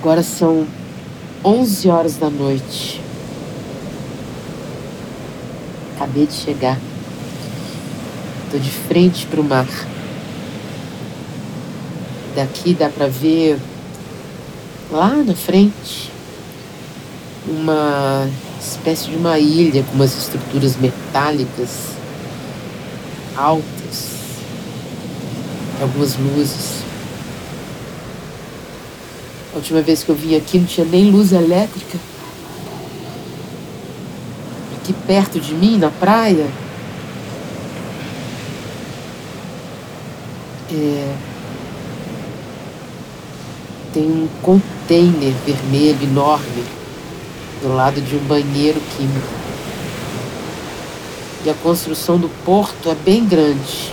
Agora são 11 horas da noite. Acabei de chegar. Tô de frente para o mar. Daqui dá para ver lá na frente uma espécie de uma ilha com umas estruturas metálicas altas, algumas luzes. A última vez que eu vim aqui não tinha nem luz elétrica. Aqui perto de mim, na praia, é, tem um container vermelho enorme do lado de um banheiro químico. E a construção do porto é bem grande.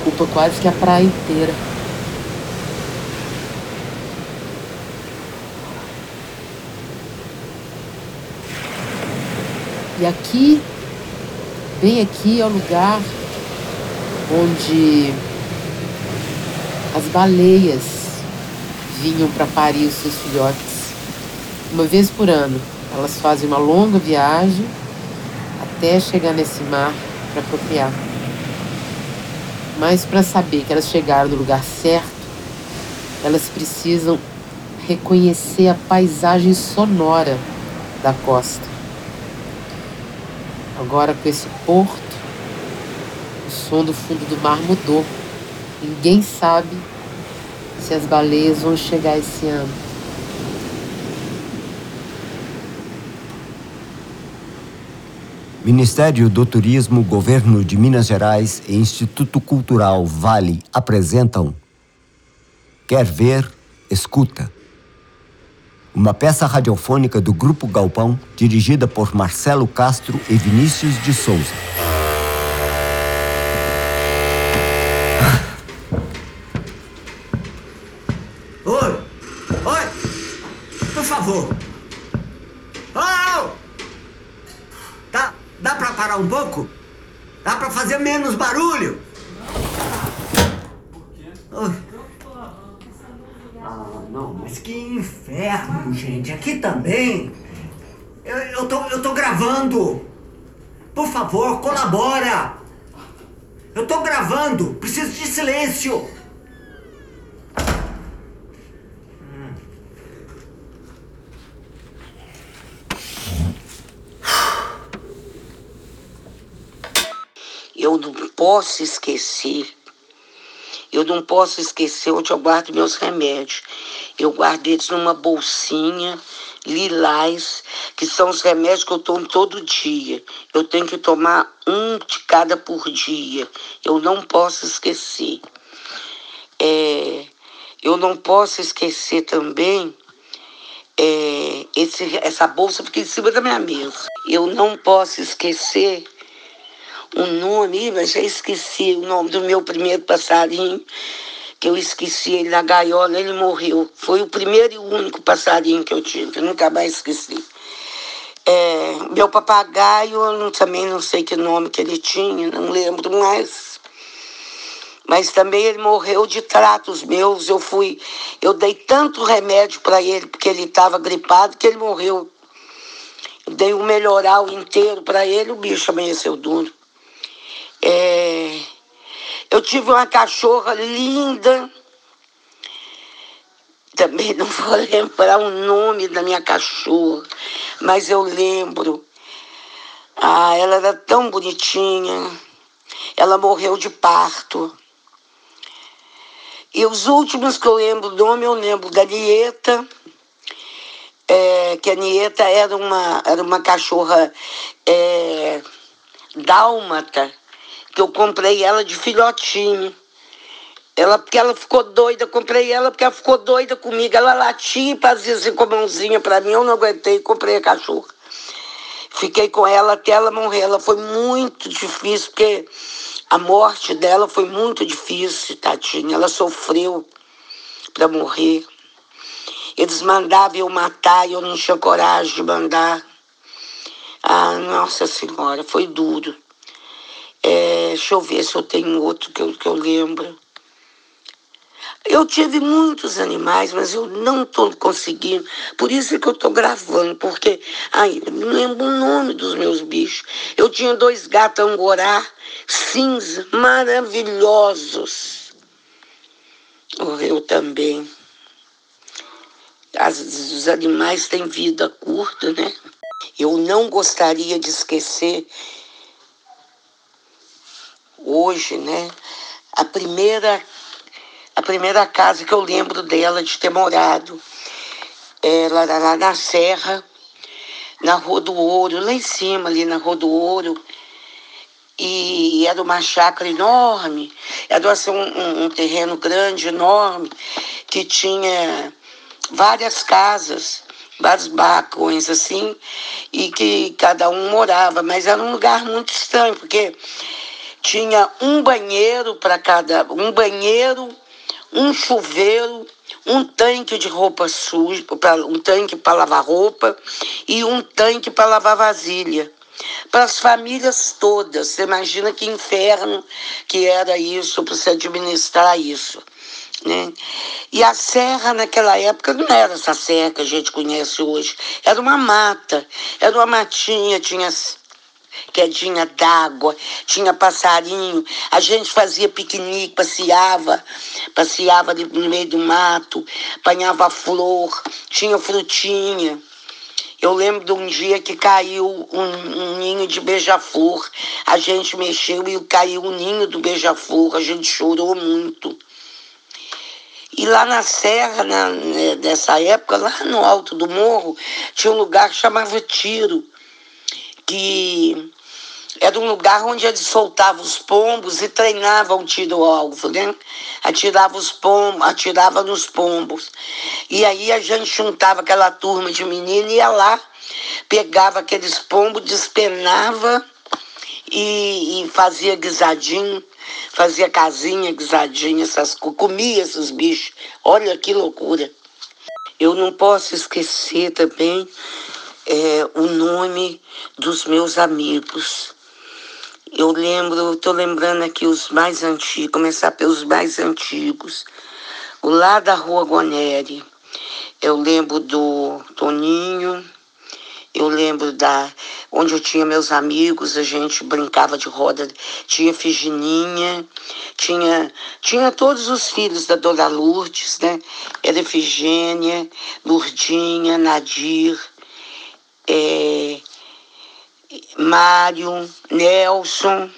Ocupa quase que a praia inteira. E aqui, bem aqui, é o lugar onde as baleias vinham para parir os seus filhotes. Uma vez por ano, elas fazem uma longa viagem até chegar nesse mar para procriar. Mas para saber que elas chegaram no lugar certo, elas precisam reconhecer a paisagem sonora da costa. Agora com esse porto, o som do fundo do mar mudou. Ninguém sabe se as baleias vão chegar esse ano. Ministério do Turismo, Governo de Minas Gerais e Instituto Cultural Vale apresentam Quer ver, escuta uma peça radiofônica do Grupo Galpão, dirigida por Marcelo Castro e Vinícius de Souza. Oi! Oi! Por favor! Oh! Dá, dá pra parar um pouco? Dá pra fazer menos barulho? Oi. Ah, não, mas que inferno, gente. Aqui também. Eu, eu, tô, eu tô gravando. Por favor, colabora. Eu tô gravando. Preciso de silêncio. Eu não posso esquecer. Eu não posso esquecer onde eu guardo meus remédios. Eu guardo eles numa bolsinha lilás, que são os remédios que eu tomo todo dia. Eu tenho que tomar um de cada por dia. Eu não posso esquecer. É, eu não posso esquecer também é, esse, essa bolsa fica em cima da minha mesa. Eu não posso esquecer o nome, mas já esqueci o nome do meu primeiro passarinho, que eu esqueci ele na gaiola, ele morreu. Foi o primeiro e único passarinho que eu tive, que eu nunca mais esqueci. É, meu papagaio, eu também não sei que nome que ele tinha, não lembro mais. Mas também ele morreu de tratos meus. Eu fui, eu dei tanto remédio para ele porque ele estava gripado que ele morreu. Eu dei um melhoral inteiro para ele, o bicho amanheceu duro. É, eu tive uma cachorra linda. Também não vou lembrar o nome da minha cachorra, mas eu lembro. Ah, ela era tão bonitinha. Ela morreu de parto. E os últimos que eu lembro do nome, eu lembro da Nieta, é, que a Nieta era uma, era uma cachorra é, dálmata que eu comprei ela de filhotinho. Ela, porque ela ficou doida, comprei ela porque ela ficou doida comigo. Ela latia e fazia assim com a mãozinha para mim, eu não aguentei, comprei a cachorra. Fiquei com ela até ela morrer. Ela foi muito difícil, porque a morte dela foi muito difícil, tadinha. Ela sofreu para morrer. Eles mandavam eu matar e eu não tinha coragem de mandar. Ah, nossa senhora, foi duro. É, deixa eu ver se eu tenho outro que eu, que eu lembro. Eu tive muitos animais, mas eu não estou conseguindo. Por isso que eu estou gravando, porque ai, eu não lembro o nome dos meus bichos. Eu tinha dois gatos angorá, cinza, maravilhosos. Morreu também. As, os animais têm vida curta, né? Eu não gostaria de esquecer hoje, né? A primeira a primeira casa que eu lembro dela de ter morado. Ela era lá na Serra, na Rua do Ouro, lá em cima, ali na Rua do Ouro. E era uma chácara enorme, era assim, um, um terreno grande, enorme, que tinha várias casas, vários barracões assim, e que cada um morava, mas era um lugar muito estranho, porque tinha um banheiro para cada, um banheiro um chuveiro, um tanque de roupa suja, um tanque para lavar roupa e um tanque para lavar vasilha. Para as famílias todas. Você imagina que inferno que era isso para se administrar isso. Né? E a serra naquela época não era essa serra que a gente conhece hoje, era uma mata, era uma matinha, tinha quedinha d'água, tinha passarinho, a gente fazia piquenique, passeava, passeava no meio do mato, apanhava flor, tinha frutinha. Eu lembro de um dia que caiu um, um ninho de beija-flor. A gente mexeu e caiu o um ninho do beija-flor. A gente chorou muito. E lá na serra, na, né, nessa época, lá no alto do morro, tinha um lugar que chamava Tiro, que era um lugar onde eles soltavam os pombos e treinavam tiro alvo, né? Atirava os pombos, atirava nos pombos. E aí a gente juntava aquela turma de menino e ia lá, pegava aqueles pombos, despenava e, e fazia guisadinho, fazia casinha, guisadinha, essas comia esses bichos. Olha que loucura. Eu não posso esquecer também é, o nome dos meus amigos eu lembro, estou lembrando aqui os mais antigos, começar pelos mais antigos. O lá da Rua Goneri, eu lembro do Toninho, eu lembro da onde eu tinha meus amigos, a gente brincava de roda, tinha Figininha, tinha, tinha todos os filhos da Dona Lourdes, né? Era Efigênia, Lourdinha, Nadir, é, Mário, Nelson,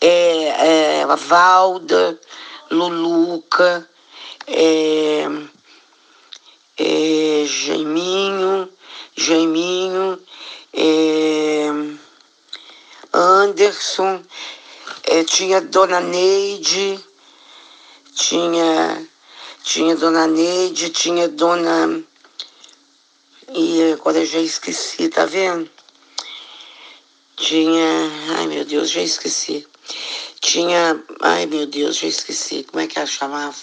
é, é, Valda, Luluca, é, é, Jaiminho, Jaiminho, é, Anderson, é, tinha Dona Neide, tinha, tinha Dona Neide, tinha Dona. E agora eu já esqueci, tá vendo? Tinha. Ai meu Deus, já esqueci. Tinha. Ai meu Deus, já esqueci. Como é que ela chamava?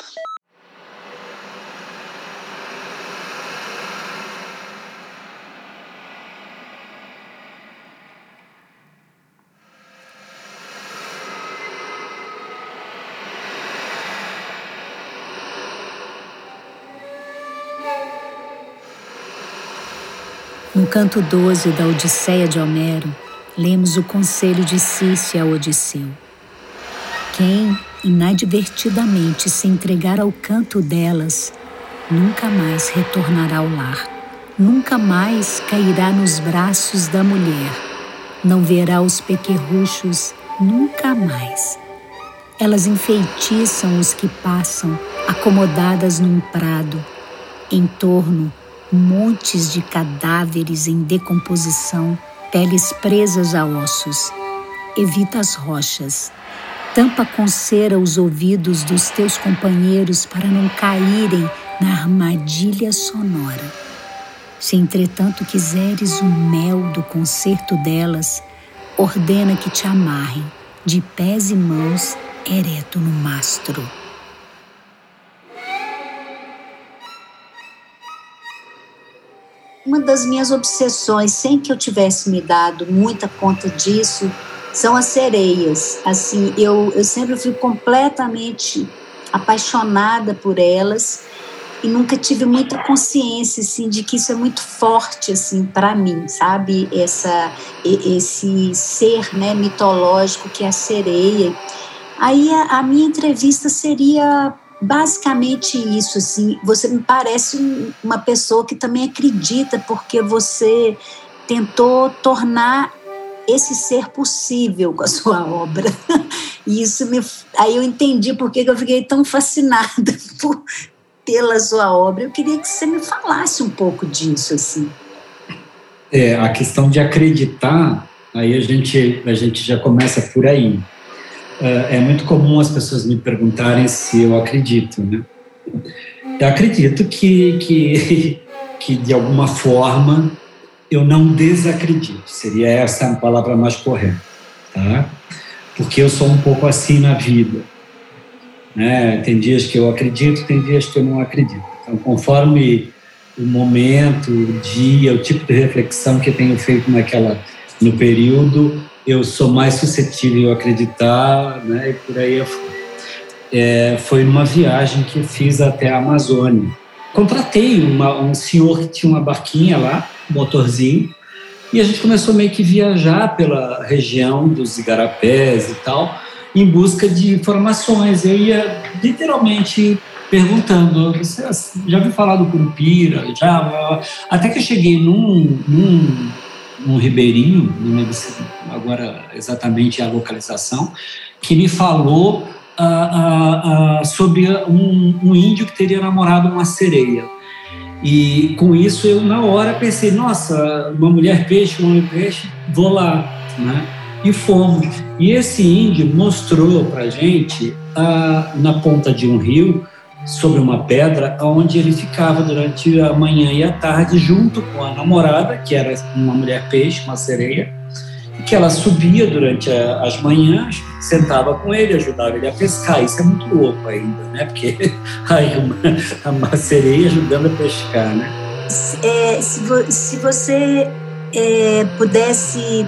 No canto 12 da Odisseia de Homero, lemos o conselho de Cícia a Odisseu. Quem inadvertidamente se entregar ao canto delas, nunca mais retornará ao lar, nunca mais cairá nos braços da mulher, não verá os pequerruchos nunca mais. Elas enfeitiçam os que passam, acomodadas num prado, em torno montes de cadáveres em decomposição peles presas a ossos. Evita as rochas. Tampa com cera os ouvidos dos teus companheiros para não caírem na armadilha sonora. Se entretanto quiseres o mel do concerto delas, ordena que te amarrem, de pés e mãos, ereto no mastro. Uma das minhas obsessões, sem que eu tivesse me dado muita conta disso, são as sereias. Assim, eu, eu sempre fui completamente apaixonada por elas e nunca tive muita consciência assim de que isso é muito forte assim para mim, sabe? Essa esse ser, né, mitológico que é a sereia. Aí a, a minha entrevista seria basicamente isso assim. Você me parece uma pessoa que também acredita porque você tentou tornar esse ser possível com a sua obra. E isso me. Aí eu entendi por que eu fiquei tão fascinada por, pela sua obra. Eu queria que você me falasse um pouco disso, assim. É, a questão de acreditar, aí a gente, a gente já começa por aí. É, é muito comum as pessoas me perguntarem se eu acredito, né? Eu acredito que, que, que de alguma forma eu não desacredito, seria essa a palavra mais correta, tá? Porque eu sou um pouco assim na vida, né? Tem dias que eu acredito, tem dias que eu não acredito. Então, conforme o momento, o dia, o tipo de reflexão que tenho feito naquela no período, eu sou mais suscetível a acreditar, né? E por aí fui. É, foi uma viagem que eu fiz até a Amazônia. Contratei uma, um senhor que tinha uma barquinha lá, motorzinho, e a gente começou meio que viajar pela região dos igarapés e tal, em busca de informações. Eu ia literalmente perguntando: você já ouviu falar do Curupira? Já? Até que eu cheguei num, num, num ribeirinho, não lembro agora exatamente a localização, que me falou uh, uh, uh, sobre um, um índio que teria namorado uma sereia. E com isso eu na hora pensei, nossa, uma mulher peixe, um homem peixe, vou lá, né? E fomos. E esse índio mostrou para gente ah, na ponta de um rio, sobre uma pedra, onde ele ficava durante a manhã e a tarde junto com a namorada, que era uma mulher peixe, uma sereia, que ela subia durante a, as manhãs, sentava com ele, ajudava ele a pescar. Isso é muito louco ainda, né? Porque aí uma, uma sereia ajudando a pescar, né? É, se, vo, se, você é, pudesse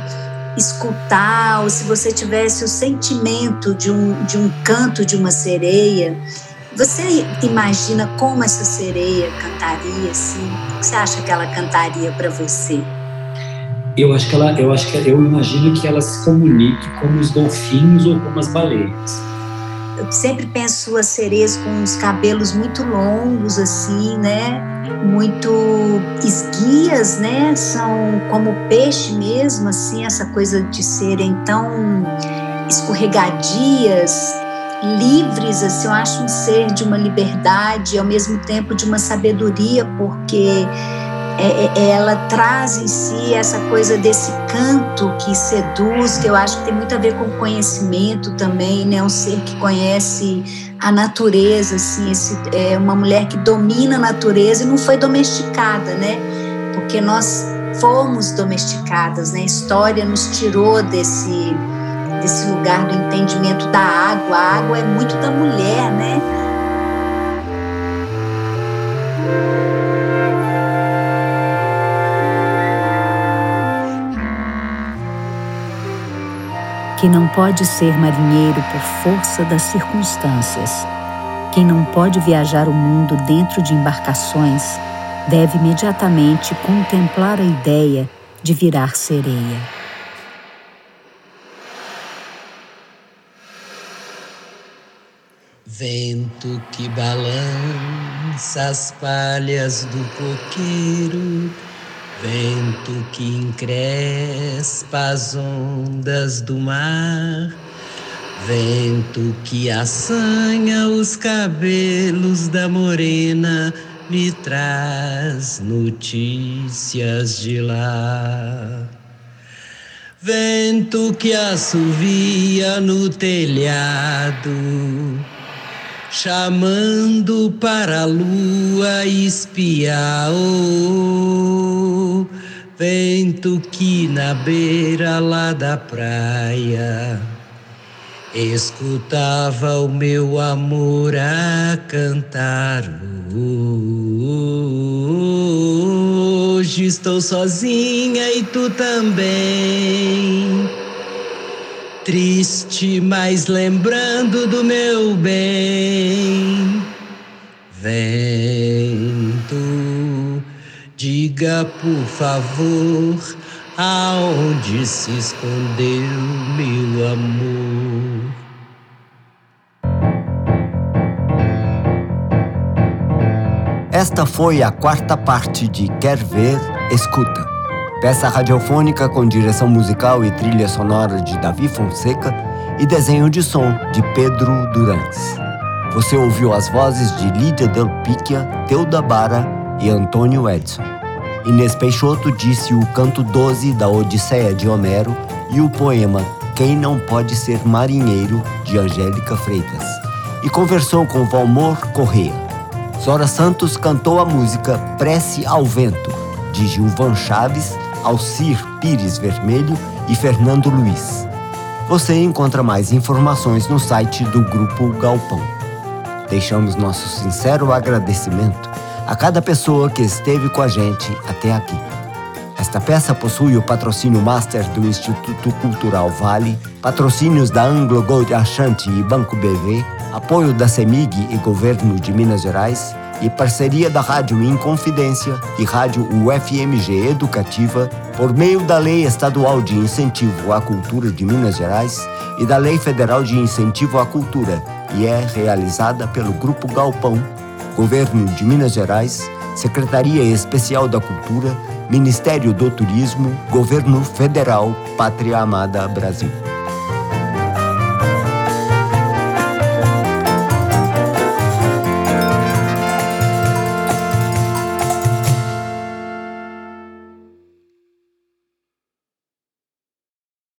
escutar, ou se você tivesse o sentimento de um, de um canto de uma sereia, você imagina como essa sereia cantaria assim? O que você acha que ela cantaria para você? eu acho que ela, eu acho que eu imagino que ela se comunique como os golfinhos ou como as baleias. Eu sempre penso as sereias com os cabelos muito longos assim, né? Muito esguias, né? São como peixe mesmo, assim, essa coisa de serem tão escorregadias, livres, assim, eu acho um ser de uma liberdade, ao mesmo tempo de uma sabedoria, porque é, é, é, ela traz em si essa coisa desse canto que seduz, que eu acho que tem muito a ver com conhecimento também, né? Um ser que conhece a natureza, assim, esse, é uma mulher que domina a natureza e não foi domesticada, né? Porque nós fomos domesticadas, né? A história nos tirou desse desse lugar do entendimento da água. A água é muito da mulher, né? Quem não pode ser marinheiro por força das circunstâncias, quem não pode viajar o mundo dentro de embarcações, deve imediatamente contemplar a ideia de virar sereia. Vento que balança as palhas do coqueiro Vento que encrespa as ondas do mar, vento que assanha os cabelos da morena, me traz notícias de lá. Vento que assovia no telhado, chamando para a lua espiar. Oh, vento que na beira lá da praia escutava o meu amor a cantar. Hoje estou sozinha e tu também triste, mas lembrando do meu bem. Vento, diga por favor aonde se escondeu meu amor. Esta foi a quarta parte de Quer Ver, Escuta. Peça radiofônica com direção musical e trilha sonora de Davi Fonseca e desenho de som de Pedro Durantes. Você ouviu as vozes de Lídia Del Picchia, Teuda Bara e Antônio Edson. Inês Peixoto disse o canto 12 da Odisseia de Homero e o poema Quem Não Pode Ser Marinheiro, de Angélica Freitas. E conversou com Valmor Correa. Zora Santos cantou a música Prece ao Vento, de Gilvan Chaves, Alcir Pires Vermelho e Fernando Luiz. Você encontra mais informações no site do Grupo Galpão. Deixamos nosso sincero agradecimento a cada pessoa que esteve com a gente até aqui. Esta peça possui o patrocínio master do Instituto Cultural Vale, patrocínios da Anglo Gold Ashanti e Banco BV, apoio da CEMIG e Governo de Minas Gerais e parceria da Rádio Inconfidência e Rádio UFMG Educativa por meio da Lei Estadual de Incentivo à Cultura de Minas Gerais e da Lei Federal de Incentivo à Cultura e é realizada pelo Grupo Galpão Governo de Minas Gerais, Secretaria Especial da Cultura, Ministério do Turismo, Governo Federal, Pátria Amada Brasil.